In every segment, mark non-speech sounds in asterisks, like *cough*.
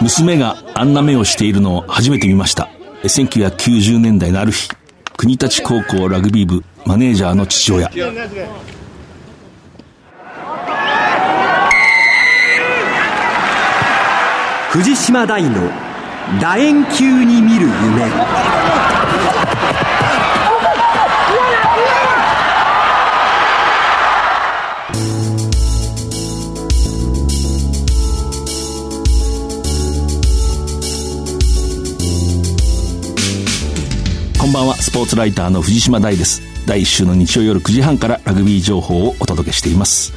娘があんな目をしているのを初めて見ました。1990年代のある日、国立高校ラグビー部マネージャーの父親。藤島大の楕円球に見る夢。ばんは、スポーツライターの藤島大です。第1週の日曜夜9時半からラグビー情報をお届けしています。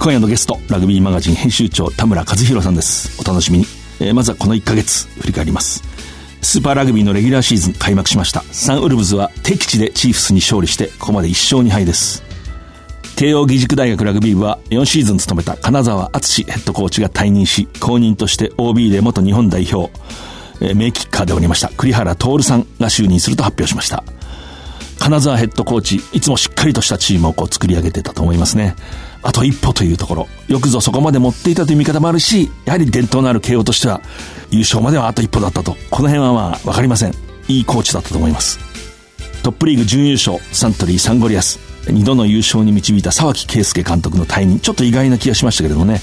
今夜のゲスト、ラグビーマガジン編集長田村和弘さんです。お楽しみに。えー、まずはこの1ヶ月、振り返ります。スーパーラグビーのレギュラーシーズン開幕しました。サンウルブズは敵地でチーフスに勝利して、ここまで1勝2敗です。慶応義塾大学ラグビー部は4シーズン務めた金沢敦ヘッドコーチが退任し、後任として OB で元日本代表、え、名キッカーでおりました栗原徹さんが就任すると発表しました。金沢ヘッドコーチ、いつもしっかりとしたチームをこう作り上げてたと思いますね。あと一歩というところ。よくぞそこまで持っていたという見方もあるし、やはり伝統のある慶応としては、優勝まではあと一歩だったと。この辺はまあ、わかりません。いいコーチだったと思います。トップリーグ準優勝、サントリーサンゴリアス。二度の優勝に導いた沢木圭介監督の退任。ちょっと意外な気がしましたけれどもね。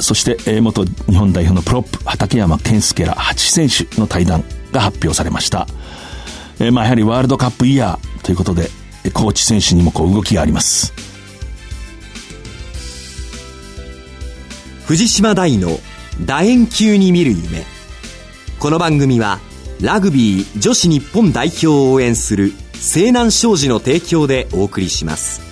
そして、元日本代表のプロップ、畠山健介ら8選手の対談が発表されました。え、まあやはりワールドカップイヤーということで、コーチ選手にもこう動きがあります。藤島大の楕円球に見る夢。この番組は、ラグビー女子日本代表を応援する西南商事の提供でお送りします。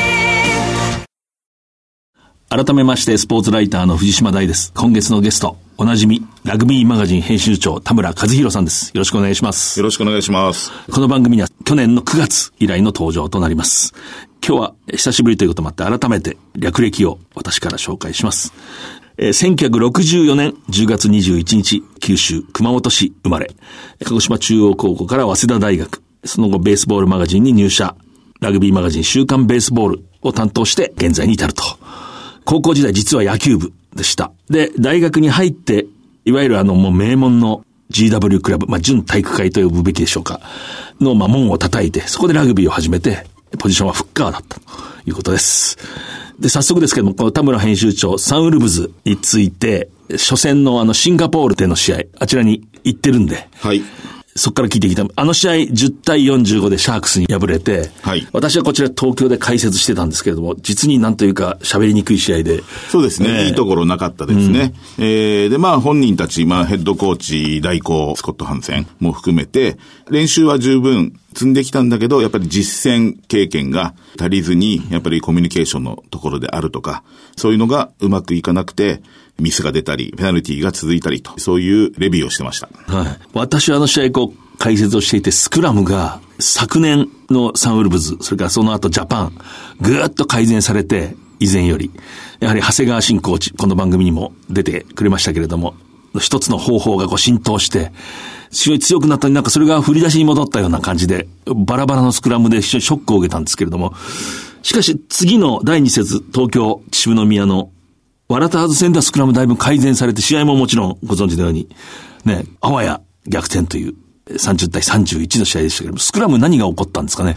改めまして、スポーツライターの藤島大です。今月のゲスト、おなじみ、ラグビーマガジン編集長、田村和弘さんです。よろしくお願いします。よろしくお願いします。この番組には、去年の9月以来の登場となります。今日は、久しぶりということもあって、改めて、略歴を私から紹介します。えー、1964年10月21日、九州熊本市生まれ、鹿児島中央高校から早稲田大学、その後ベースボールマガジンに入社、ラグビーマガジン週刊ベースボールを担当して現在に至ると。高校時代実は野球部でした。で、大学に入って、いわゆるあのもう名門の GW クラブ、まあ、準体育会と呼ぶべきでしょうか、の、まあ、門を叩いて、そこでラグビーを始めて、ポジションはフッカーだったということです。で、早速ですけども、この田村編集長、サンウルブズについて、初戦のあの、シンガポールでの試合、あちらに行ってるんで、はい。そこから聞いてきた。あの試合10対45でシャークスに敗れて、はい、私はこちら東京で解説してたんですけれども、実になんというか喋りにくい試合で。そうですね。えー、いいところなかったですね。うん、えー、で、まあ本人たち、まあヘッドコーチ代行、スコット・ハンセンも含めて、練習は十分積んできたんだけど、やっぱり実践経験が足りずに、やっぱりコミュニケーションのところであるとか、そういうのがうまくいかなくて、ミスが出たり、ペナルティが続いたりと、そういうレビューをしてました。はい。私はあの試合、こう、解説をしていて、スクラムが昨年のサンウルブズ、それからその後ジャパン、ぐーっと改善されて、以前より。やはり長谷川新コーチ、この番組にも出てくれましたけれども、一つの方法がこう浸透して、非常に強くなったり、なんかそれが振り出しに戻ったような感じで、バラバラのスクラムで非常にショックを受けたんですけれども、しかし次の第二節東京秩父宮のワラターズ戦ではスクラムだいぶ改善されて、試合ももちろんご存知のように、ね、あわや逆転という30対31の試合でしたけども、スクラム何が起こったんですかね。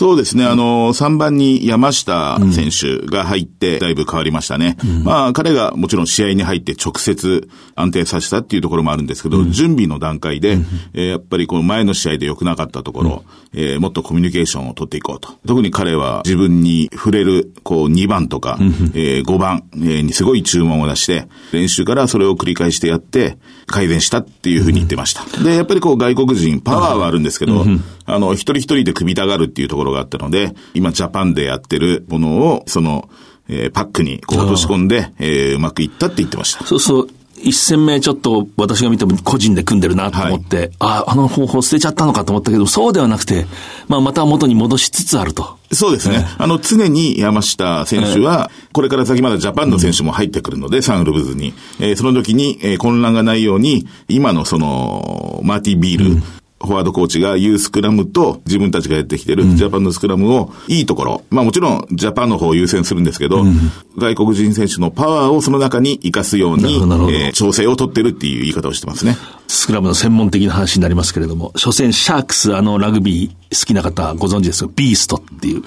そうですね。あの、3番に山下選手が入って、だいぶ変わりましたね。うん、まあ、彼がもちろん試合に入って直接安定させたっていうところもあるんですけど、うん、準備の段階で、うん、えー、やっぱりこの前の試合で良くなかったところ、うん、えー、もっとコミュニケーションを取っていこうと。特に彼は自分に触れる、こう、2番とか、えー、5番、えにすごい注文を出して、練習からそれを繰り返してやって、改善したっていうふうに言ってました。で、やっぱりこう外国人、パワーはあるんですけど、あの、一人一人で組みたがるっていうところがあったので、今ジャパンでやってるものを、その、えー、パックにこう落とし込んで、えー、うまくいったって言ってました。そうそう。一戦目ちょっと私が見ても個人で組んでるなと思って、はい、ああ、あの方法捨てちゃったのかと思ったけど、そうではなくて、まあまた元に戻しつつあると。そうですね。ねあの、常に山下選手は、これから先まだジャパンの選手も入ってくるので、うん、サンウルブズに。えー、その時に、えー、混乱がないように、今のその、マーティ・ビール、うんフォワードコーチが言うスクラムと自分たちがやってきてるジャパンのスクラムをいいところ、まあもちろんジャパンの方を優先するんですけど、うん、外国人選手のパワーをその中に活かすように、えー、調整を取ってるっていう言い方をしてますね。スクラムの専門的な話になりますけれども、初戦シャークス、あのラグビー好きな方ご存知ですが、ビーストっていう、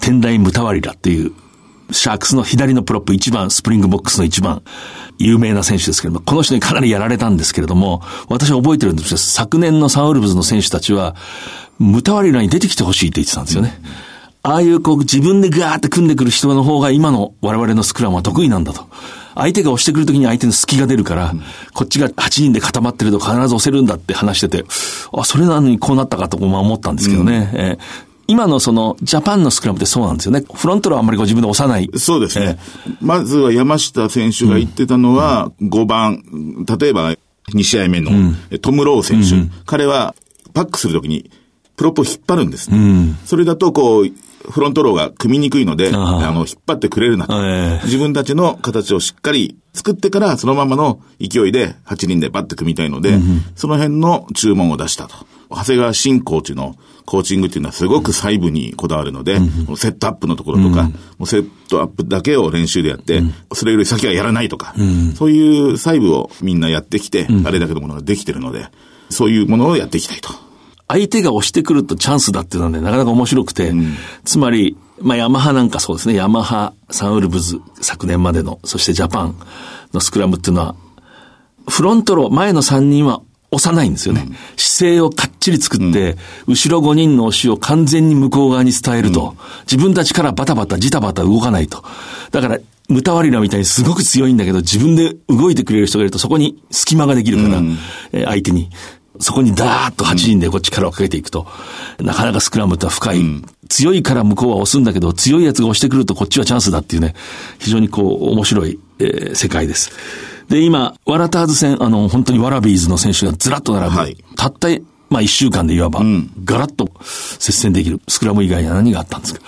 テンダイ・ムタワリラっていうシャークスの左のプロップ1番、スプリングボックスの1番、有名な選手ですけれども、この人にかなりやられたんですけれども、私は覚えてるんですけど、昨年のサンウルブズの選手たちは、ムタワリラに出てきてほしいって言ってたんですよね。ああいうこう自分でガーって組んでくる人の方が今の我々のスクラムは得意なんだと。相手が押してくるときに相手の隙が出るから、こっちが8人で固まってると必ず押せるんだって話してて、あ、それなのにこうなったかと思ったんですけどね。うん、えー今のその、ジャパンのスクラムってそうなんですよね。フロントローはあんまりご自分で押さない。そうですね。えー、まずは山下選手が言ってたのは、5番、例えば2試合目のトム・ロー選手。うん、彼はパックするときにプロップを引っ張るんです、ね、うん、それだとこう、フロントローが組みにくいので、あの、引っ張ってくれるなと、えー、自分たちの形をしっかり作ってから、そのままの勢いで8人でバッて組みたいので、うん、その辺の注文を出したと。長谷川新コーチのコーチングっていうのはすごく細部にこだわるので、うん、セットアップのところとか、うん、もうセットアップだけを練習でやって、うん、それより先はやらないとか、そういう細部をみんなやってきて、あれだけのものができてるので、そういうものをやっていきたいと。相手が押してくるとチャンスだっていうのはね、なかなか面白くて、つまり、まあ、ヤマハなんかそうですね、ヤマハ、サンウルブズ、昨年までの、そしてジャパンのスクラムっていうのは、フロントロー、前の3人は押さないんですよね。うん、姿勢をかっちり作って、うん、後ろ5人の押しを完全に向こう側に伝えると、うん、自分たちからバタバタ、ジタバタ動かないと。だから、ムタワリラみたいにすごく強いんだけど、自分で動いてくれる人がいると、そこに隙間ができるから、うん、えー、相手に。そこにダーッと8人でこっちからかけていくと、なかなかスクラムって深い、強いから向こうは押すんだけど、強いやつが押してくるとこっちはチャンスだっていうね、非常にこう、面白い、えー、世界です。で、今、ワラターズ戦、あの、本当にワラビーズの選手がずらっと並ぶ。はい、たった、まあ一週間でいわば、うん、ガラッと接戦できる。スクラム以外には何があったんですか？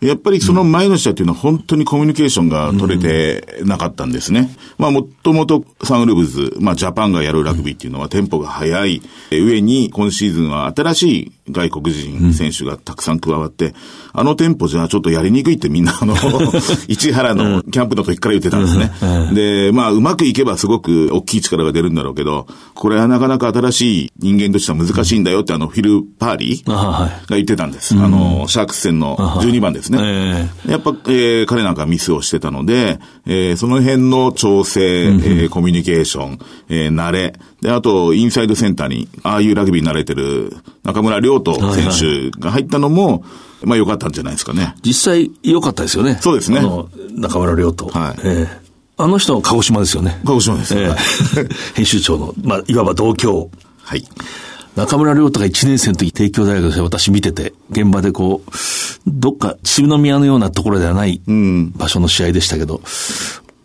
やっぱりその前の試合っていうのは本当にコミュニケーションが取れてなかったんですね。まあもともとサンウルブズ、まあジャパンがやるラグビーっていうのはテンポが速い上に今シーズンは新しい外国人選手がたくさん加わって、あのテンポじゃちょっとやりにくいってみんなあの、*laughs* 市原のキャンプの時から言ってたんですね。で、まあうまくいけばすごく大きい力が出るんだろうけど、これはなかなか新しい人間としては難しいんだよってあのフィル・パーリーが言ってたんです。あの、シャークス戦の12番ですね。やっぱ、えー、彼なんかミスをしてたので、えー、その辺の調整、えー、コミュニケーション、えー、慣れ、で、あと、インサイドセンターに、ああいうラグビーに慣れてる中村亮斗選手が入ったのも、はいはい、まあ良かったんじゃないですかね。実際良かったですよね。そうですね。中村亮斗。はい。えー、あの人は鹿児島ですよね。鹿児島です。えー、*laughs* 編集長の、まあ、いわば同郷。はい。中村亮太が1年生の時、帝京大学で私見てて、現場でこう、どっか、渋宮のようなところではない場所の試合でしたけど、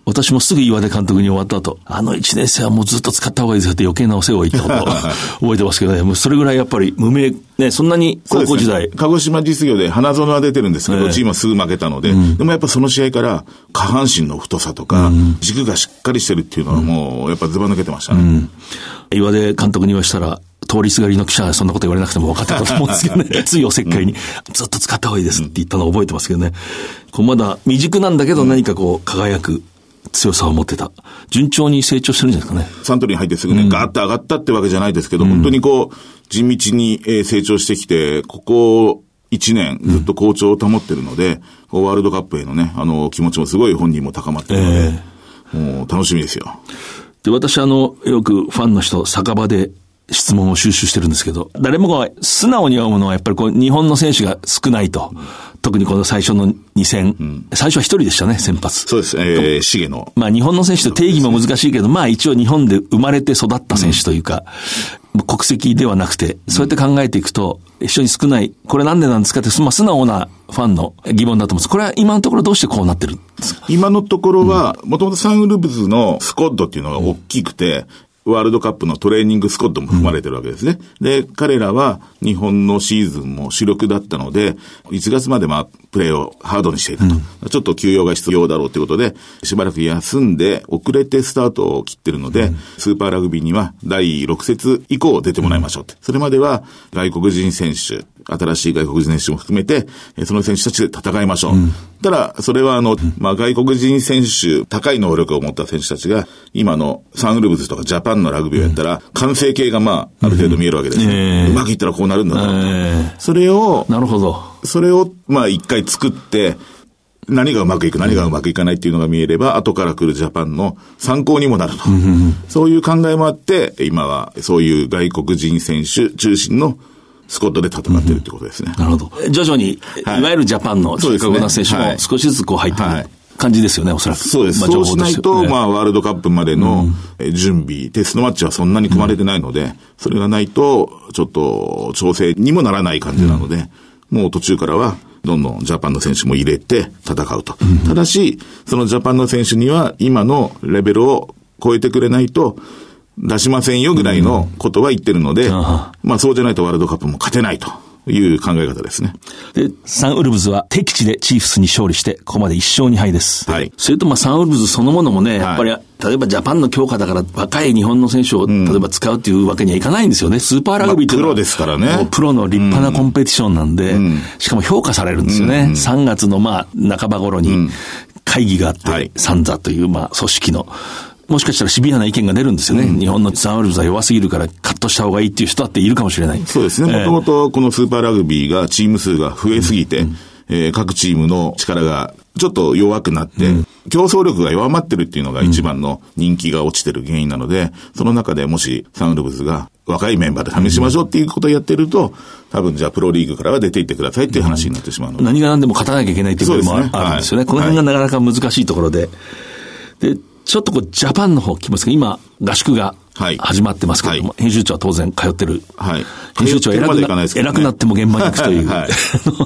私もすぐ岩出監督に終わった後、あの1年生はもうずっと使った方がいいですよって余計なお世話を言ったことを *laughs* 覚えてますけどね、もうそれぐらいやっぱり無名、ね、そんなに高校時代。ね、鹿児島実業で花園は出てるんですけど、チームはすぐ負けたので、うん、でもやっぱその試合から下半身の太さとか、うん、軸がしっかりしてるっていうのはもうやっぱずば抜けてましたね。うん。岩出監督に言わしたら、通りすがりの記者はそんなこと言われなくても分かってたと思うんですけどね。*laughs* ついおせっかいに、ずっと使った方がいいですって言ったのを覚えてますけどね。こうまだ未熟なんだけど何かこう輝く強さを持ってた。順調に成長してるんじゃないですかね。サントリーに入ってすぐね、うん、ガーッと上がったってわけじゃないですけど、うん、本当にこう、地道に成長してきて、ここ1年ずっと好調を保ってるので、ワールドカップへのね、あの、気持ちもすごい本人も高まってるので、もう楽しみですよ。で、私あの、よくファンの人、酒場で質問を収集してるんですけど、誰もが素直に読むのはやっぱりこう、日本の選手が少ないと。特にこの最初の2戦、最初は一人でしたね、先発。そうです。えー、重野。まあ日本の選手と定義も難しいけど、まあ一応日本で生まれて育った選手というか、国籍ではなくて、そうやって考えていくと、一緒に少ない、これなんでなんですかって、まあ素直なファンの疑問だと思うんです。これは今のところどうしてこうなってるんですか？今のところは、もともとサンウルブズのスコッドっていうのが大きくて、ワールドカップのトレーニングスコットも含まれてるわけですね。で、彼らは日本のシーズンも主力だったので、1月までまあ、プレーをハードにしていたと。うん、ちょっと休養が必要だろうということで、しばらく休んで、遅れてスタートを切ってるので、うん、スーパーラグビーには第6節以降出てもらいましょうって。それまでは外国人選手、新しい外国人選手も含めて、その選手たちで戦いましょう。うん、ただ、それはあの、まあ、外国人選手、高い能力を持った選手たちが、今のサンウルブズとかジャパンのラグビーをやったら、完成形がまあ、ある程度見えるわけです、ね、うまくいったらこうなるんだな、えー、それを、なるほど。それを、まあ、一回作って、何がうまくいく、何がうまくいかないっていうのが見えれば、後から来るジャパンの参考にもなると。そういう考えもあって、今はそういう外国人選手中心のスコットで戦ってるってことですね。なるほど。徐々に、い、わゆるジャパンの中核な選手も少しずつこう入ってくる。感じですよね、おそらく。そうです。まあ、そうしないと、まあ、ワールドカップまでの準備、テストマッチはそんなに組まれてないので、それがないと、ちょっと調整にもならない感じなので、もう途中からは、どんどんジャパンの選手も入れて戦うと。ただし、そのジャパンの選手には今のレベルを超えてくれないと、出しませんよぐらいのことは言ってるので、うん、まあそうじゃないとワールドカップも勝てないと。いう考え方ですね。で、サンウルブズは敵地でチーフスに勝利して、ここまで1勝2敗です。はい。それとまあサンウルブズそのものもね、やっぱり、はい、例えばジャパンの強化だから若い日本の選手を例えば使うっていうわけにはいかないんですよね。スーパーラグビーってプロですからね。プロの立派なコンペティションなんで、うん、しかも評価されるんですよね。うん、3月のまあ半ば頃に会議があって、はい、サンザというまあ組織のもしかしたらシビアな意見が出るんですよね。うん、日本のサンウルブズは弱すぎるからカットした方がいいっていう人だっているかもしれない。そうですね。もともとこのスーパーラグビーがチーム数が増えすぎて、うん、えー、各チームの力がちょっと弱くなって、うん、競争力が弱まってるっていうのが一番の人気が落ちてる原因なので、その中でもしサンウルブズが若いメンバーで試しましょうっていうことをやってると、多分じゃあプロリーグからは出ていってくださいっていう話になってしまうので。何が何でも勝たなきゃいけないっていうこともあるんですよね。この辺がなかなか難しいところで。で、ちょっとこう、ジャパンの方聞きますが、今、合宿が始まってますけれども、はい、編集長は当然通ってる。はい。編集長偉くな,、ね、偉くなっても現場に行くという。はい、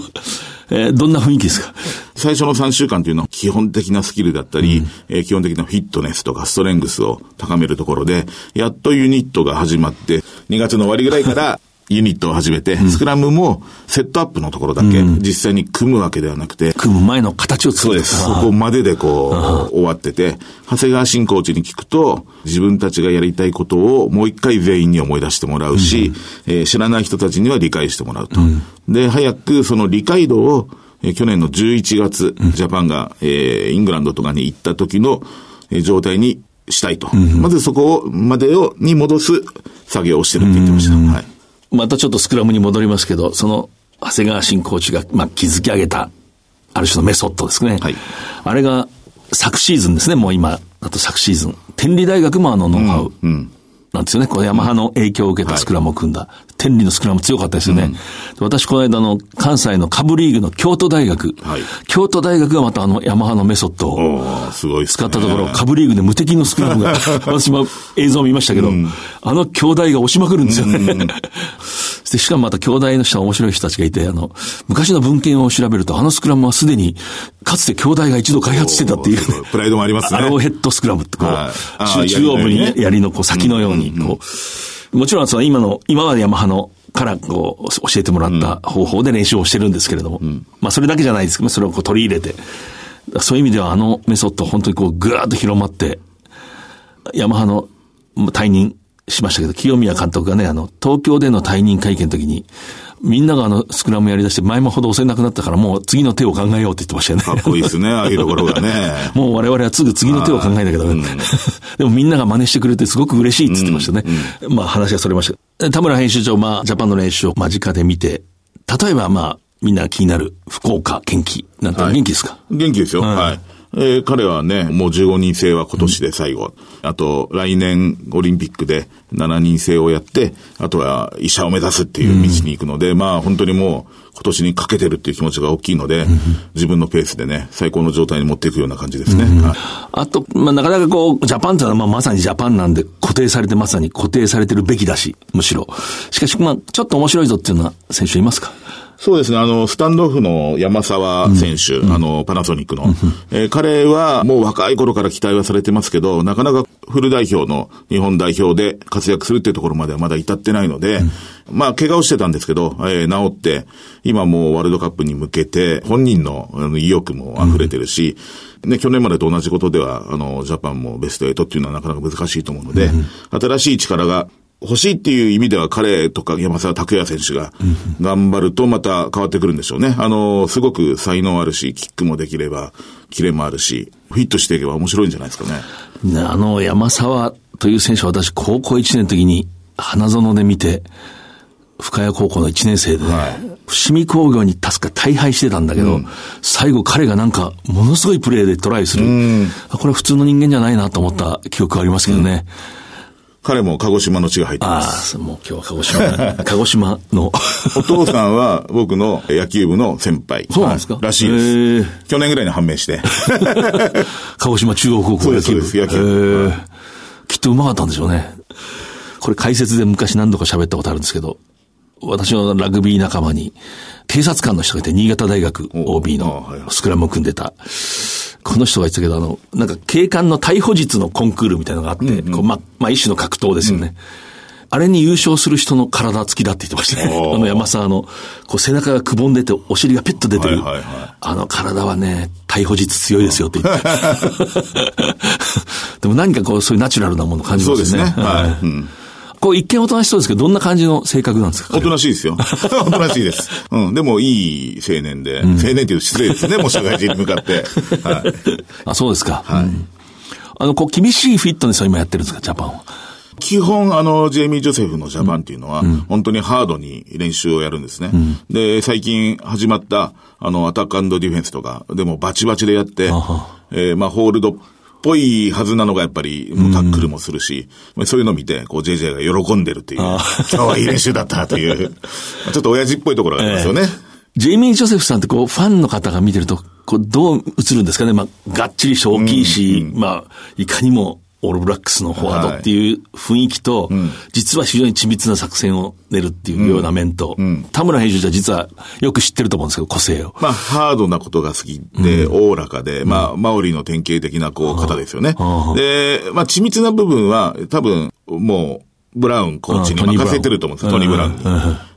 *laughs* えー、どんな雰囲気ですか？最初の3週間というのは基本的なスキルだったり、うん、えー、基本的なフィットネスとかストレングスを高めるところで、やっとユニットが始まって、2月の終わりぐらいからユニットを始めて、スクラムもセットアップのところだけ、実際に組むわけではなくて、組む前の形を作る。そうです。そこまででこう、終わってて、長谷川新コーチに聞くと、自分たちがやりたいことをもう一回全員に思い出してもらうし、うん、えー、知らない人たちには理解してもらうと。うん、で、早くその理解度を、えー、去年の11月、ジャパンが、えー、イングランドとかに行った時の、えー、状態にしたいと。まずそこを、までを、に戻す作業をしてるって言ってました。はい。またちょっとスクラムに戻りますけど、その、長谷川新コーチが、まあ、築き上げた、ある種のメソッドですね。はい。あれが、昨シーズンですね、もう今、あと昨シーズン。天理大学もあのノウハウ。うん、うんなんですよね。このヤマハの影響を受けたスクラムを組んだ。はい、天理のスクラム強かったですよね。うん、私、この間の関西のカブリーグの京都大学。はい、京都大学がまたあのヤマハのメソッドを使ったところ、カブリーグで無敵のスクラムが、*laughs* 私も映像を見ましたけど、うん、あの兄弟が押しまくるんですよね。うん *laughs* で、しかもまた兄弟の人は面白い人たちがいて、あの、昔の文献を調べると、あのスクラムはすでに、かつて兄弟が一度開発してたっていう、ね、プライドもありますね。アローヘッドスクラムってこう、中央部に槍のこう先のように、こう、もちろんその今の、今までヤマハのからこう教えてもらった方法で練習をしてるんですけれども、うん、まあそれだけじゃないです。けど、それをこう取り入れて、そういう意味ではあのメソッド本当にこうぐーっと広まって、ヤマハの退任しましたけど、清宮監督がね、あの、東京での退任会見の時に、みんながあの、スクラムやり出して、前もほど押せなくなったから、もう次の手を考えようって言ってましたよね。かっこいいですね、*laughs* ああいうところがね。もう我々はすぐ次の手を考えなきゃダメ、*laughs* うん、でもみんなが真似してくれてすごく嬉しいって言ってましたね。うんうん、まあ話がそれました。田村編集長、まあ、ジャパンの練習を間近で見て、例えばまあ、みんな気になる福岡元気なんて元気ですか、元気ですよ。はいえー、彼はね、もう15人制は今年で最後。うん、あと、来年オリンピックで7人制をやって、あとは医者を目指すっていう道に行くので、うん、まあ本当にもう今年にかけてるっていう気持ちが大きいので、うん、自分のペースでね、最高の状態に持っていくような感じですね。はい、あと、まあなかなかこう、ジャパンってのはまあまさにジャパンなんで固定されてまさに固定されてるべきだし、むしろ。しかし、まあちょっと面白いぞっていうのは選手いますか？そうですね。あの、スタンドオフの山沢選手、うん、あの、パナソニックの、うん、えー、彼はもう若い頃から期待はされてますけど、なかなかフル代表の日本代表で活躍するっていうところまではまだ至ってないので、うん、まあ、怪我をしてたんですけど、えー、治って、今もうワールドカップに向けて、本人の意欲も溢れてるし、ね、去年までと同じことでは、あの、ジャパンもベスト8っていうのはなかなか難しいと思うので、新しい力が欲しいっていう意味では彼とか山沢拓也選手が頑張るとまた変わってくるんでしょうね。あの、すごく才能あるし、キックもできれば、キレもあるし、フィットしていけば面白いんじゃないですかね。あの、山沢という選手は私、高校1年の時に花園で見て、深谷高校の1年生で、ね、はい、伏見工業に助か大敗してたんだけど、うん、最後彼がなんか、ものすごいプレーでトライする。これは普通の人間じゃないなと思った記憶がありますけどね。うん彼も鹿児島の血が入ってます。ああ、もう今日は鹿児島、*laughs* 鹿児島の。*laughs* お父さんは僕の野球部の先輩。そうなんですか、らしいです。去年ぐらいに判明して。*laughs* 鹿児島中央高校野球部。そうです、野球部。きっとうまかったんでしょうね。これ解説で昔何度か喋ったことあるんですけど、私のラグビー仲間に、警察官の人がいて、新潟大学 OB のスクラムを組んでた。この人が言ってたけど、あの、なんか警官の逮捕術のコンクールみたいなのがあって、うんうん、こうま、まあ一種の格闘ですよね。うん、あれに優勝する人の体つきだって言ってましたね。あの山沢の、こう背中がくぼんでて、お尻がピュッと出てる。はいはいはい、あの体はね、逮捕術強いですよって言って。*laughs* でも何かこう、そういうナチュラルなものを感じますね。そうですね。はい。うんこう一見おとなしそうですけど、どんな感じの性格なんですか？おとなしいですよ。*laughs* おとなしいです。うん。でも、いい青年で、うん、青年っていう失礼ですね、もう社会人に向かって。はい。あ、そうですか。はい。うん、あの、こう、厳しいフィットネスを今やってるんですか、ジャパンは？基本、あの、ジェイミー・ジョセフのジャパンっていうのは、うん、本当にハードに練習をやるんですね。うん、で、最近始まった、あの、アタックディフェンスとか、でもバチバチでやって、えー、まあ、ホールドぽいはずなのがやっぱり、もうタックルもするし、うん、そういうのを見て、こう JJ が喜んでるっていう、今日はいい練習だったという、*laughs* ちょっと親父っぽいところがありますよね。えー、ジェイミー・ジョセフさんってこう、ファンの方が見てると、こう、どう映るんですかね。まあ、がっちりして大きいし、うんうん、まあ、いかにもオールブラックスのフォワードっていう雰囲気と、はい。実は非常に緻密な作戦を練るっていうような面と、うん。うん、田村編集長は実はよく知ってると思うんですけど、個性を。まあ、ハードなことが好きで、おおらかで、まあ、マオリの典型的なこう方ですよね。で、まあ、緻密な部分は多分、もう、ブラウンコーチに任せてると思うんですよ、トニー・ブラウンに。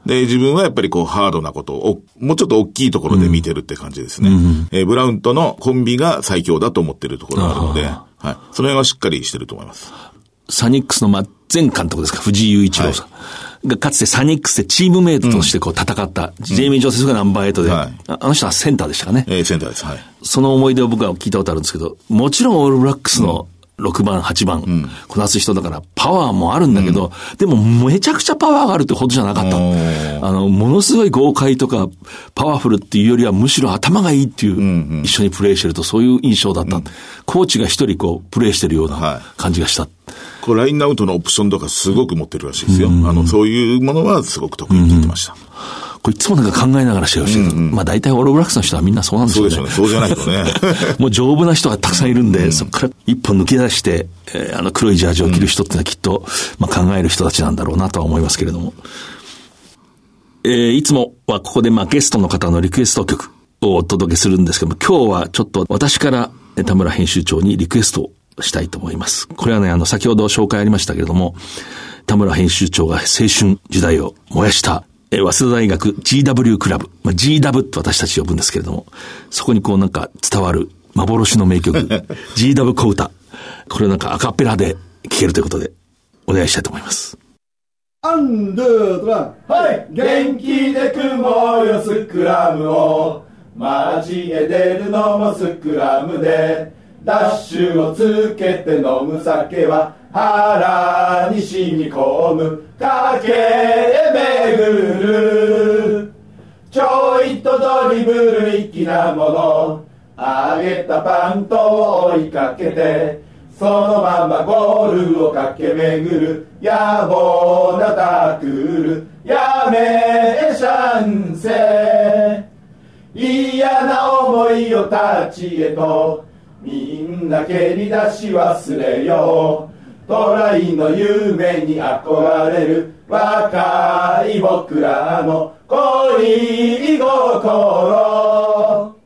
で、自分はやっぱりこう、ハードなことを、もうちょっと大きいところで見てるって感じですね。えー、ブラウンとのコンビが最強だと思ってるところがあるので、はい。その辺はしっかりしてると思います。サニックスの、ま、前監督ですか、藤井雄一郎さん。はいがかつてサニックスでチームメイトとしてこう戦った、うん、ジェイミー・ジョセフがナンバー8で、はい、あの人はセンターでしたかね？えー、センターです。はい。その思い出を僕は聞いたことあるんですけど、もちろんオールブラックスの6番、8番、うん、こなす人だからパワーもあるんだけど、うん、でもめちゃくちゃパワーがあるってほどじゃなかった。あの、ものすごい豪快とかパワフルっていうよりはむしろ頭がいいっていう、うんうん、一緒にプレーしてるとそういう印象だった。うん、コーチが一人こう、プレーしてるような感じがした。はい、こう、ラインアウトのオプションとかすごく持ってるらしいですよ。あの、そういうものはすごく得意って言ってました。これいつもなんか考えながら試合をしてる。うんうん、まあ大体オールブラックスの人はみんなそうなんですよね。そうでしょうね。そうじゃないとね。*laughs* もう丈夫な人がたくさんいるんで、うん、そこから一本抜き出して、えー、あの黒いジャージを着る人ってのはきっと、まあ考える人たちなんだろうなとは思いますけれども。えー、いつもはここでまあゲストの方のリクエスト曲をお届けするんですけども、今日はちょっと私から田村編集長にリクエストをしたいと思います。これはね、あの、先ほど紹介ありましたけれども、田村編集長が青春時代を燃やしたえ早稲田大学 GW クラブ、まあ、GW って私たち呼ぶんですけれども、そこにこうなんか伝わる幻の名曲、GW 小歌。これなんかアカペラで聴けるということで、お願いしたいと思います。アンドゥートラはい。元気で雲よスクラムを。街へ出るのもスクラムでダッシュをつけて飲む酒は腹に染み込む駆け巡る。ちょいとドリブル粋なもの。揚げたパントを追いかけてそのままゴールを駆け巡る。野望なタクル。やめシャンセ。嫌な思いを立ちへと。みんな蹴り出し忘れよう。トライの夢に憧れる若い僕らの恋心。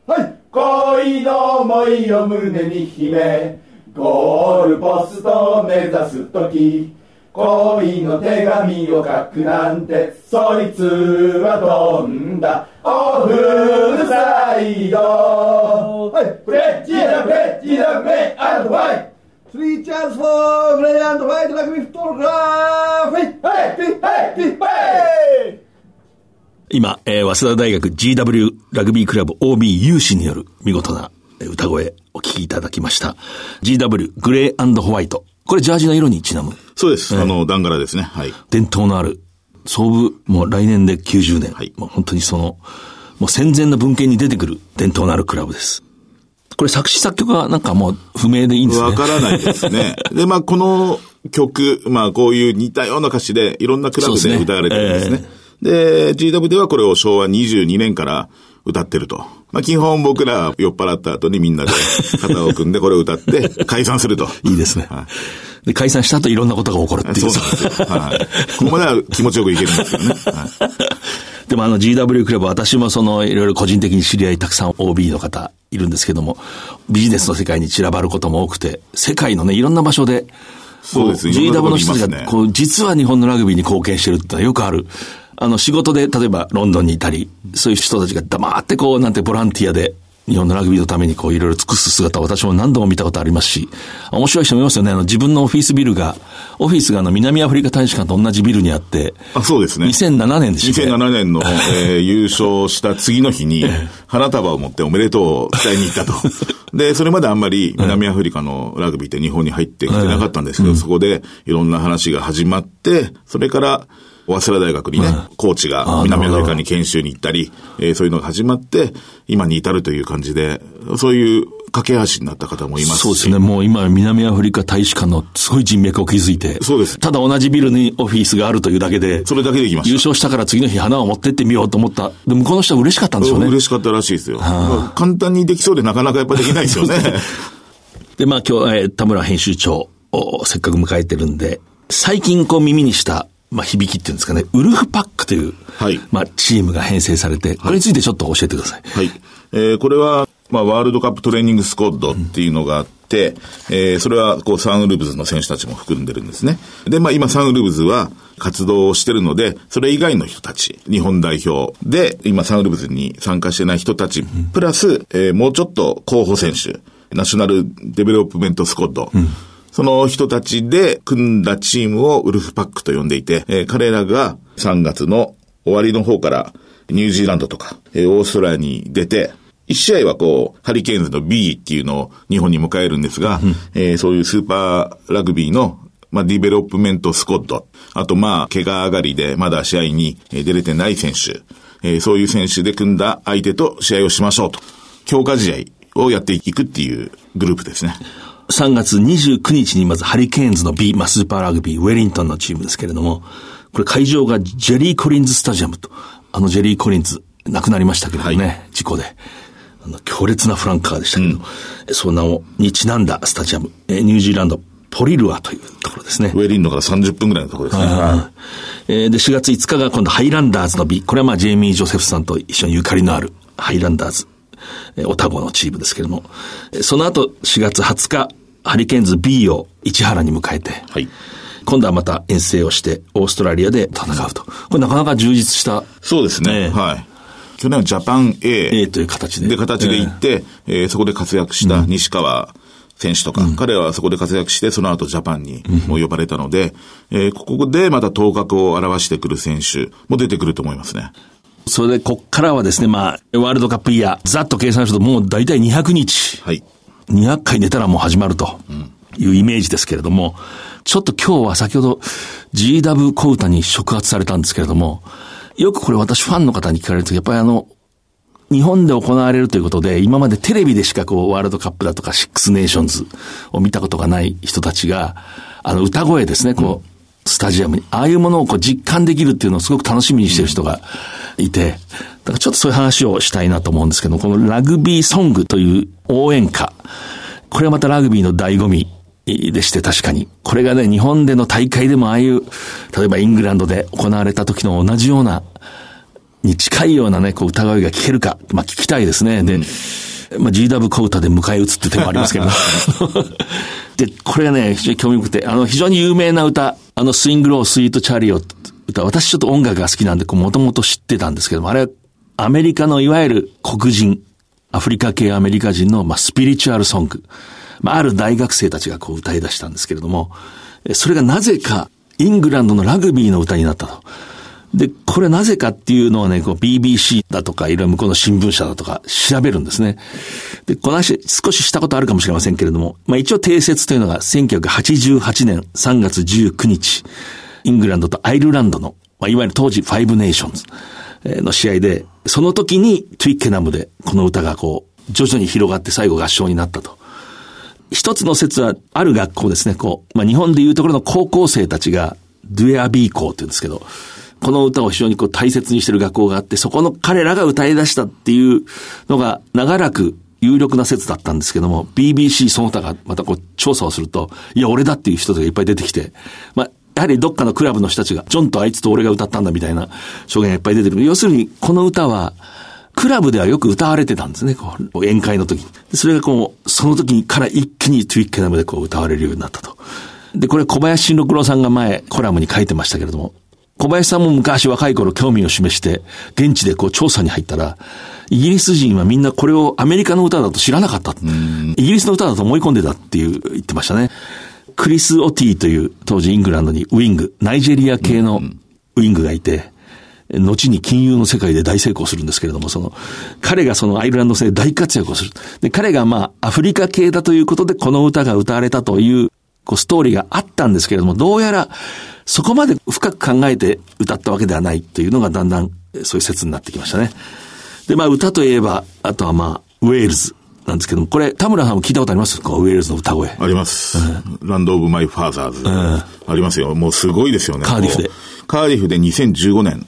はい。恋の思いを胸に秘めゴールポストを目指す時恋の手紙を書くなんてそいつは飛んだ？オフサイドはい。プレッダプレッダプレイアンドファイスリーチャンスフォープレイアンドファイトラグビーフットグラフィッはいフィッはいフィッはい今、えー、早稲田大学 GW ラグビークラブ OB 有志による見事な歌声お聴きいただきました。GW グレーホワイト。これジャージの色にちなむ。そうです。えー、あの、ダンガラですね。はい。伝統のある、総部、もう来年で90年。はい。もう本当にその、もう戦前の文献に出てくる伝統のあるクラブです。これ作詞作曲はなんかもう不明でいいんですね。わからないですね。*laughs* で、まあこの曲、まあこういう似たような歌詞でいろんなクラブで歌われてるんですね。で、えー、GW ではこれを昭和22年から歌ってると。まあ、基本僕ら酔っ払った後にみんなで肩を組んでこれを歌って解散すると。いいですね。はい、で、解散した後いろんなことが起こるっていう。そうなんですよ。はい。ここまでは気持ちよくいけるんですけどね。はい、*laughs* でもあの GW クラブ私もそのいろいろ個人的に知り合いたくさん OB の方いるんですけども、ビジネスの世界に散らばることも多くて、世界のね、いろんな場所で、そうですね。GW の人たちが、こう、実は日本のラグビーに貢献してるってのはよくあるあの、仕事で、例えばロンドンにいたり、そういう人たちが黙ってこう、なんてボランティアで、日本のラグビーのためにこういろいろ尽くす姿を私も何度も見たことありますし、面白い人もいますよね。あの自分のオフィスビルが、オフィスがあの南アフリカ大使館と同じビルにあって、あ、そうですね。2007年でしたね。2007年の、*laughs* えー、優勝した次の日に、花束を持っておめでとうを伝えに行ったと。*laughs* で、それまであんまり南アフリカのラグビーって日本に入ってきてなかったんですけど、そこでいろんな話が始まって、それから、早稲田大学にね、コーチが南アフリカに研修に行ったり、えー、そういうのが始まって、今に至るという感じで、そういう架け橋になった方もいますそうですね。もう今、南アフリカ大使館のすごい人脈を築いて。そうです。ただ同じビルにオフィスがあるというだけで。それだけできました。優勝したから次の日花を持ってってみようと思った。で、向こうの人は嬉しかったんでしょうね。嬉しかったらしいですよ。簡単にできそうでなかなかやっぱできないですよね。*laughs* で、まあ今日、えー、田村編集長、せっかく迎えてるんで、最近こう耳にしたまあ、響きっていうんですかね、ウルフパックという、はい、まあ、チームが編成されて、これについてちょっと教えてください。はい。えー、これは、まあ、ワールドカップトレーニングスコッドっていうのがあって、うん、えー、それは、こう、サンウルブズの選手たちも含んでるんですね。で、まあ、今、サンウルブズは活動をしてるので、それ以外の人たち、日本代表で、今、サンウルブズに参加してない人たち、プラス、えー、もうちょっと候補選手、ナショナルデベロップメントスコッド、うんその人たちで組んだチームをウルフパックと呼んでいて、えー、彼らが3月の終わりの方からニュージーランドとか、えー、オーストラリアに出て、一試合はこう、ハリケーンズの B っていうのを日本に迎えるんですが、うん、えー、そういうスーパーラグビーのまあ、ディベロップメントスコッド。あと、まあ、怪我上がりでまだ試合に出れてない選手。えー、そういう選手で組んだ相手と試合をしましょうと。強化試合をやっていくっていうグループですね。3月29日にまずハリケーンズの B、まあ、スーパーラグビー、ウェリントンのチームですけれども、これ会場がジェリー・コリンズ・スタジアムと、あのジェリー・コリンズ、亡くなりましたけれどもね、はい、事故で。あの強烈なフランカーでしたけど、うん、その名を、にちなんだスタジアム、えニュージーランド、ポリルアというところですね。ウェリンドから30分ぐらいのところですね。えー、で、4月5日が今度ハイランダーズの B。これはまあジェイミー・ジョセフさんと一緒にゆかりのあるハイランダーズ、えー、オタゴのチームですけれども、その後4月20日、ハリケーンズ B を市原に迎えて、はい、今度はまた遠征をして、オーストラリアで戦うと。これなかなか充実した。そうですね。はい。去年はジャパン A。A という形で。で、形で行って、えー、えー、そこで活躍した西川選手とか、うん、彼はそこで活躍して、その後ジャパンにも呼ばれたので、うん、えー、ここでまた頭角を表してくる選手も出てくると思いますね。それで、こっからはですね、まあ、ワールドカップイヤー、ざっと計算するともう大体200日。はい。200回寝たらもう始まるというイメージですけれども、ちょっと今日は先ほど GW 小歌に触発されたんですけれども、よくこれ私ファンの方に聞かれると、やっぱりあの、日本で行われるということで、今までテレビでしかこう、ワールドカップだとか、シックスネーションズを見たことがない人たちが、あの、歌声ですね、こう、スタジアムに、ああいうものをこう実感できるっていうのをすごく楽しみにしてる人がいて、だからちょっとそういう話をしたいなと思うんですけど、このラグビーソングという応援歌、これはまたラグビーの醍醐味でして確かに。これがね、日本での大会でもああいう、例えばイングランドで行われた時の同じような、に近いようなね、こう歌声が聞けるか、まあ聞きたいですね。で、まあ GW 小歌で迎え撃つって手もありますけど。*laughs* で、これがね、非常に興味深くて、あの、非常に有名な歌、あの、スイングロー、スイートチャリオ歌、私ちょっと音楽が好きなんで、もともと知ってたんですけども、あれはアメリカのいわゆる黒人、アフリカ系アメリカ人の、まあ、スピリチュアルソング。まあ、ある大学生たちがこう歌い出したんですけれども、それがなぜか、イングランドのラグビーの歌になったと。で、これなぜかっていうのはね、BBC だとか、いろいろ向こうの新聞社だとか調べるんですね。で、この話少ししたことあるかもしれませんけれども、まあ一応定説というのが1988年3月19日、イングランドとアイルランドの、まあ、いわゆる当時ファイブネーションズの試合で、その時にトゥイッケナムでこの歌がこう、徐々に広がって最後合唱になったと。一つの説は、ある学校ですね、こう、まあ、日本でいうところの高校生たちが、ドゥエアビー校って言うんですけど、この歌を非常にこう大切にしてる学校があって、そこの彼らが歌い出したっていうのが長らく有力な説だったんですけども、BBC その他がまたこう調査をすると、いや、俺だっていう人がいっぱい出てきて、まあ、やはりどっかのクラブの人たちが、ジョンとあいつと俺が歌ったんだみたいな証言がいっぱい出てくる。要するに、この歌は、クラブではよく歌われてたんですね、こう、宴会の時に。それがこう、その時から一気にトゥイッケナムでこう歌われるようになったと。で、これ小林慎六郎さんが前、コラムに書いてましたけれども、小林さんも昔若い頃興味を示して、現地でこう調査に入ったら、イギリス人はみんなこれをアメリカの歌だと知らなかった。イギリスの歌だと思い込んでたっていう言ってましたね。クリス・オティという当時イングランドにウィング、ナイジェリア系のウィングがいて、後に金融の世界で大成功するんですけれども、その、彼がそのアイルランド戦で大活躍をする。で、彼がまあ、アフリカ系だということで、この歌が歌われたという、こう、ストーリーがあったんですけれども、どうやら、そこまで深く考えて歌ったわけではないというのがだんだん、そういう説になってきましたね。で、まあ、歌といえば、あとはまあ、ウェールズ。なんですけども、これ、田村さんも聞いたことあります？かウェールズの歌声。あります。うん、ランドオブマイファーザーズ。うん、ありますよ。もうすごいですよね。カーディフで。カーディフで2015年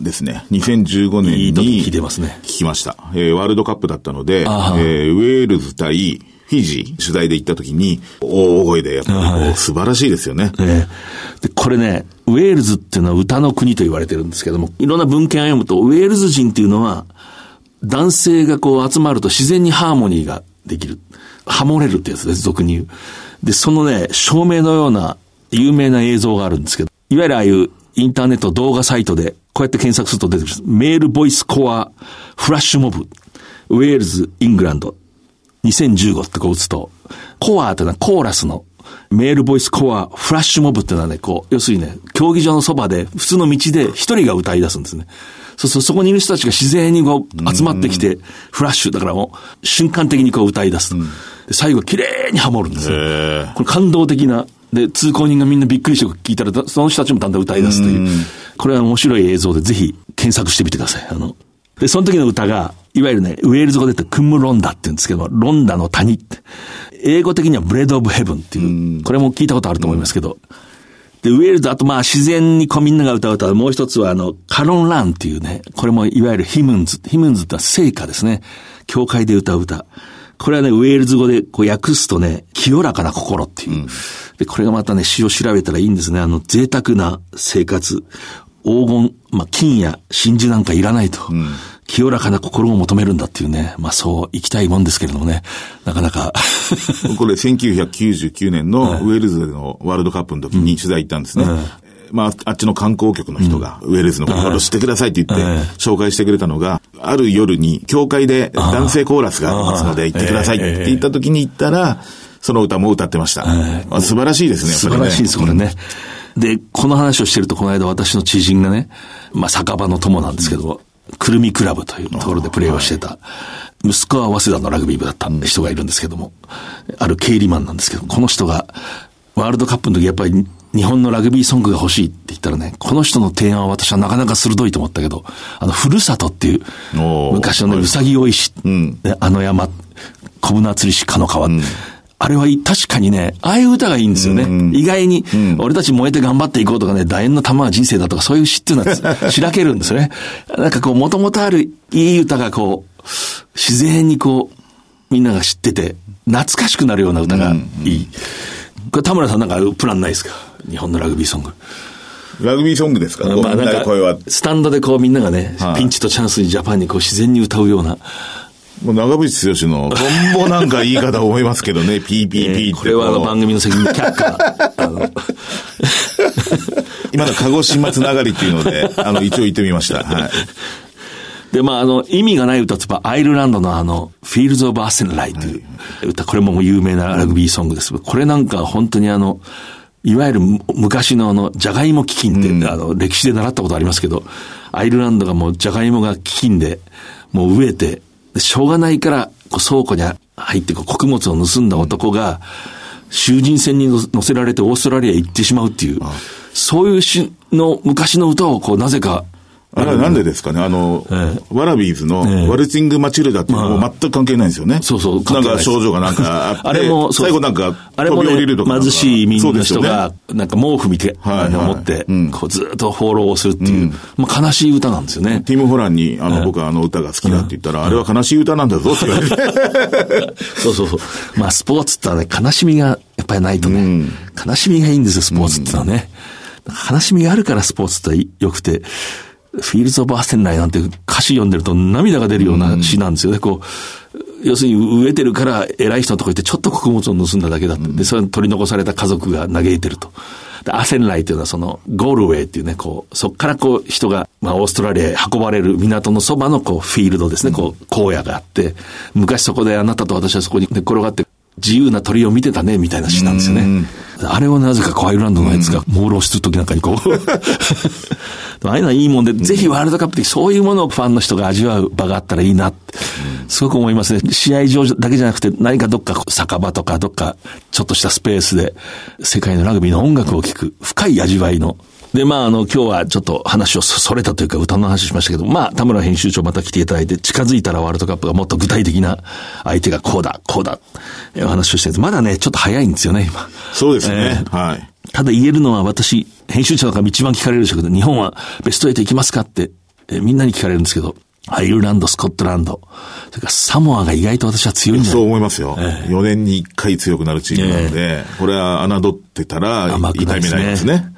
ですね。2015年に聞いてますね。聞きました。えー、ワールドカップだったので、えー、ウェールズ対フィジー取材で行った時に、大声でやっぱり素晴らしいですよね。えー、で、これね、ウェールズっていうのは歌の国と言われてるんですけども、いろんな文献を読むと、ウェールズ人っていうのは、男性がこう集まると自然にハーモニーができる。ハモれるってやつです、俗に言う。で、そのね、照明のような有名な映像があるんですけど、いわゆるああいうインターネット動画サイトで、こうやって検索すると出てくる。メールボイスコアフラッシュモブ、ウェールズ、イングランド、2015ってこう打つと、コアってのはコーラスのメールボイスコアフラッシュモブってのはね、こう、要するにね、競技場のそばで、普通の道で一人が歌い出すんですね。そうそう、そこにいる人たちが自然にこう集まってきて、フラッシュ、だからもう瞬間的にこう歌い出すと。で最後綺麗にハモるんですよ。これ感動的な。で、通行人がみんなびっくりして聞いたら、その人たちもだんだん歌い出すという。これは面白い映像でぜひ検索してみてください。あの、で、その時の歌が、いわゆるね、ウェールズ語で言ってクムロンダって言うんですけど、ロンダの谷って。英語的には Bread of Heaven っていう、これも聞いたことあると思いますけど、で、ウェールズ、あとまあ自然にこうみんなが歌う歌もう一つはあの、カロンランっていうね、これもいわゆる hymns、hymns って聖歌ですね。教会で歌う歌。これはね、ウェールズ語でこう訳すとね、清らかな心っていう。うん、で、これがまたね、詩を調べたらいいんですね。あの、贅沢な生活。黄金、まあ、金や真珠なんかいらないと。うん。清らかな心を求めるんだっていうね、まあそう行きたいもんですけれどもね、なかなか。*laughs* これ1999年のウェールズでのワールドカップの時に取材行ったんですね。うん。うんまあ、あっちの観光局の人が、ウェールズのことを知ってくださいって言って、紹介してくれたのが、ある夜に、教会で男性コーラスがありますので、行ってくださいって言った時に行ったら、その歌も歌ってました。素晴らしいですね、素晴らしいです、これね。で、この話をしてると、この間私の知人がね、まあ、酒場の友なんですけど、くるみクラブというところでプレーをしてた、息子は早稲田のラグビー部だった人がいるんですけども、ある経理マンなんですけど、この人が、ワールドカップの時やっぱり日日本のラグビーソングが欲しいって言ったらね、この人の提案は私はなかなか鋭いと思ったけど、あの、ふるさとっていう、昔のね、うさぎ追いし、うん、あの山、小舟釣りしかの川、うん、あれは確かにね、ああいう歌がいいんですよね。うん、意外に、俺たち燃えて頑張っていこうとかね、楕円の玉は人生だとか、そういう詩っていうのはしらけるんですよね。なんかこう、もともとあるいい歌がこう、自然にこう、みんなが知ってて、懐かしくなるような歌がいい。これ田村さんなんかプランないですか？日本のラグビーソング。ラグビーソングですか、まあ、なんか。スタンドでこうみんながね、はい、ピンチとチャンスにジャパンにこう自然に歌うような。もう長渕剛の、トンボなんかいいかと思いますけどね、*laughs* PPP って。これはあの番組の責任却下。*laughs* あの *laughs* 今の鹿児島つながりっていうので、あの、一応言ってみました。はい。で、まあ、あの、意味がない歌とば、アイルランドのあの、フィールズ・オブ・アセンライという歌、これも有名なラグビーソングです。これなんか本当にあの、いわゆる昔のあの、ジャガイモ飢饉って、うん、あの、歴史で習ったことありますけど、アイルランドがもうジャガイモが基金で、もう植えて、しょうがないから、こう倉庫に入って穀物を盗んだ男が、囚人船に乗せられてオーストラリア行ってしまうっていう、そういうしの昔の歌をこう、なぜかあれはなんでですかね？あの、えー、ワラビーズのワルチング・マチルダっていうのも全く関係ないんですよね。そうそう。なんか症状がなんかあって、*laughs* あれも、最後なんか、あれも、ね、貧しい民の人が、なんか毛布見て、はい、持って、こうずっとフォローをするっていう、まあ悲しい歌なんですよね。ティム・ホランに、あの、僕はあの歌が好きだって言ったら、あれは悲しい歌なんだぞって言われて。*laughs* そうそうそう。まあスポーツってのはね、悲しみがやっぱりないとね、悲しみがいいんですよ、スポーツってのはね。悲しみがあるからスポーツって良くて、フィールズ・オブ・アセンライなんて歌詞読んでると涙が出るような詩なんですよね。こう、要するに飢えてるから偉い人のとこ行ってちょっと穀物を盗んだだけだって。で、それ取り残された家族が嘆いてると。で、アセンライというのはそのゴールウェイっていうね、こう、そっからこう人が、まあオーストラリアへ運ばれる港のそばのこうフィールドですね、こう、荒野があって、昔そこであなたと私はそこに寝転がって自由な鳥を見てたね、みたいな詩なんですよね。あれをなぜかアイルランドのやつが朦朧するときなんかにこう。*laughs* ああいうのはいいもんで、ぜひワールドカップでそういうものをファンの人が味わう場があったらいいなって、すごく思いますね。試合場だけじゃなくて、何かどっか酒場とかどっかちょっとしたスペースで世界のラグビーの音楽を聴く深い味わいので、まあ、あの、今日はちょっと話をそれたというか歌の話しましたけど、まあ、田村編集長また来ていただいて、近づいたらワールドカップがもっと具体的な相手がこうだ、こうだ、お話をして。まだね、ちょっと早いんですよね、今。そうですね。えー、はい。ただ言えるのは私、編集長が一番聞かれるでしょうけど、日本はベスト8行きますかって、えー、みんなに聞かれるんですけど、アイルランド、スコットランド、それからサモアが意外と私は強いんじゃない？そう思いますよ。えー、4年に1回強くなるチームなので、えー、これは侮ってたらいけないですね。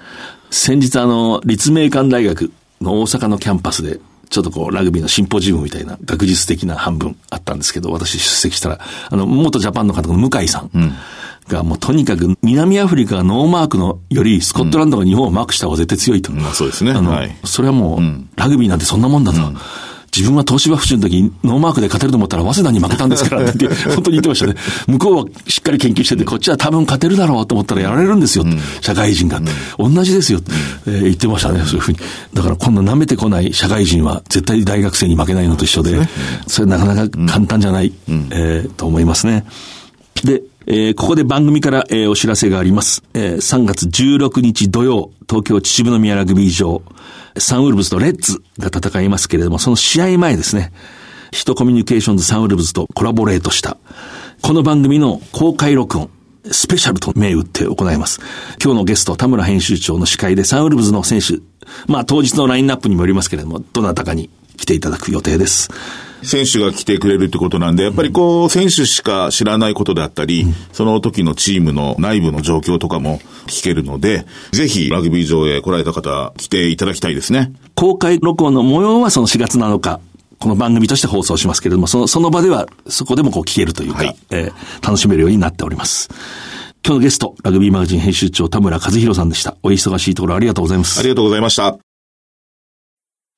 先日あの、立命館大学の大阪のキャンパスで、ちょっとこう、ラグビーのシンポジウムみたいな学術的な半分あったんですけど、私出席したら、あの、元ジャパンの方の向井さんが、もうとにかく南アフリカがノーマークのより、スコットランドが日本をマークした方が絶対強いと。うん、そうですね。あの、はい、それはもう、ラグビーなんてそんなもんだと。うん自分は東芝府中の時にノーマークで勝てると思ったら、早稲田に負けたんですからって *laughs* 本当に言ってましたね。向こうはしっかり研究してて、こっちは多分勝てるだろうと思ったらやられるんですよ。うん、社会人が、うん、同じですよ、うん、えー、言ってましたね、そういうふうに。だから今度舐めてこない社会人は絶対大学生に負けないのと一緒で、それなかなか簡単じゃない、えー、と思いますね。で、えー、ここで番組から、えー、お知らせがあります。えー、3月16日土曜、東京秩父宮ラグビー場、サンウルブズとレッツが戦いますけれども、その試合前ですね、ヒトコミュニケーションズサンウルブズとコラボレートした、この番組の公開録音、スペシャルと銘打って行います。今日のゲスト、田村編集長の司会でサンウルブズの選手、まあ当日のラインナップにもよりますけれども、どなたかに来ていただく予定です。選手が来てくれるってことなんで、やっぱりこう、選手しか知らないことであったり、その時のチームの内部の状況とかも聞けるので、ぜひラグビー場へ来られた方、来ていただきたいですね。公開録音の模様はその4月7日、この番組として放送しますけれども、その、その場では、そこでもこう聞けるというか、はい、えー、楽しめるようになっております。今日のゲスト、ラグビーマガジン編集長田村和弘さんでした。お忙しいところありがとうございます。ありがとうございました。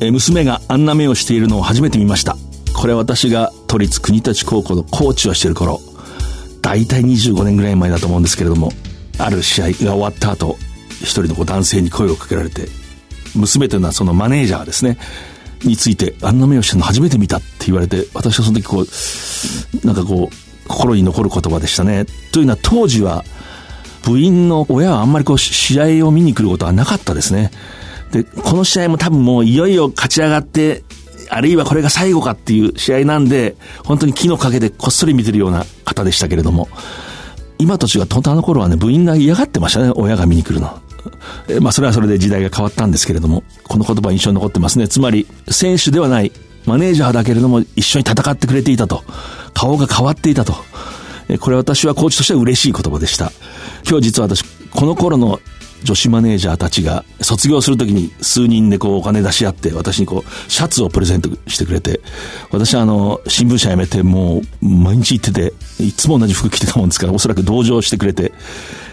娘があんな目をしているのを初めて見ました。これ私が都立国立高校のコーチをしている頃。大体25年ぐらい前だと思うんですけれどもある試合が終わった後一人の男性に声をかけられて娘というのはそのマネージャーですね。についてあんな目をしてるの初めて見たって言われて私はその時こうなんかこう心に残る言葉でしたね。というのは当時は部員の親はあんまりこう試合を見に来ることはなかったですね。でこの試合も多分もういよいよ勝ち上がってあるいはこれが最後かっていう試合なんで、本当に木の陰でこっそり見てるような方でしたけれども、今と違って本当あの頃はね、部員が嫌がってましたね、親が見に来るの。えまあそれはそれで時代が変わったんですけれども、この言葉印象に残ってますね。つまり、選手ではない、マネージャーだけれども一緒に戦ってくれていたと。顔が変わっていたと。これ私はコーチとしては嬉しい言葉でした。今日実は私、この頃の女子マネージャーたちが卒業するときに数人でこうお金出し合って私にこうシャツをプレゼントしてくれて私はあの新聞社辞めてもう毎日行ってていつも同じ服着てたもんですからおそらく同情してくれて、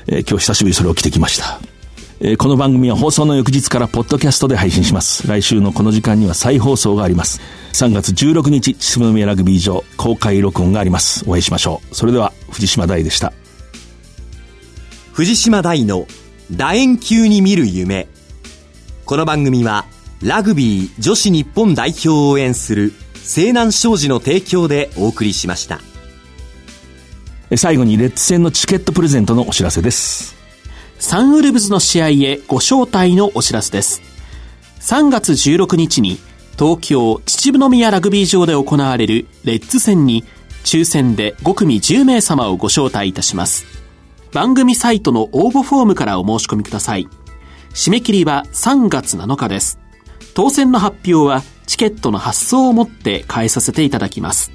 えー、今日久しぶりそれを着てきました。えー、この番組は放送の翌日からポッドキャストで配信します。来週のこの時間には再放送があります。3月16日、秩父宮ラグビー場公開録音があります。お会いしましょう。それでは、藤島大でした。藤島大の楕円球に見る夢。この番組はラグビー女子日本代表を応援する西南商事の提供でお送りしました。最後にレッツ戦のチケットプレゼントのお知らせです。サンウルブズの試合へご招待のお知らせです。3月16日に東京秩父宮ラグビー場で行われるレッツ戦に抽選で5組10名様をご招待いたします番組サイトの応募フォームからお申し込みください。締め切りは3月7日です。当選の発表はチケットの発送をもって変えさせていただきます。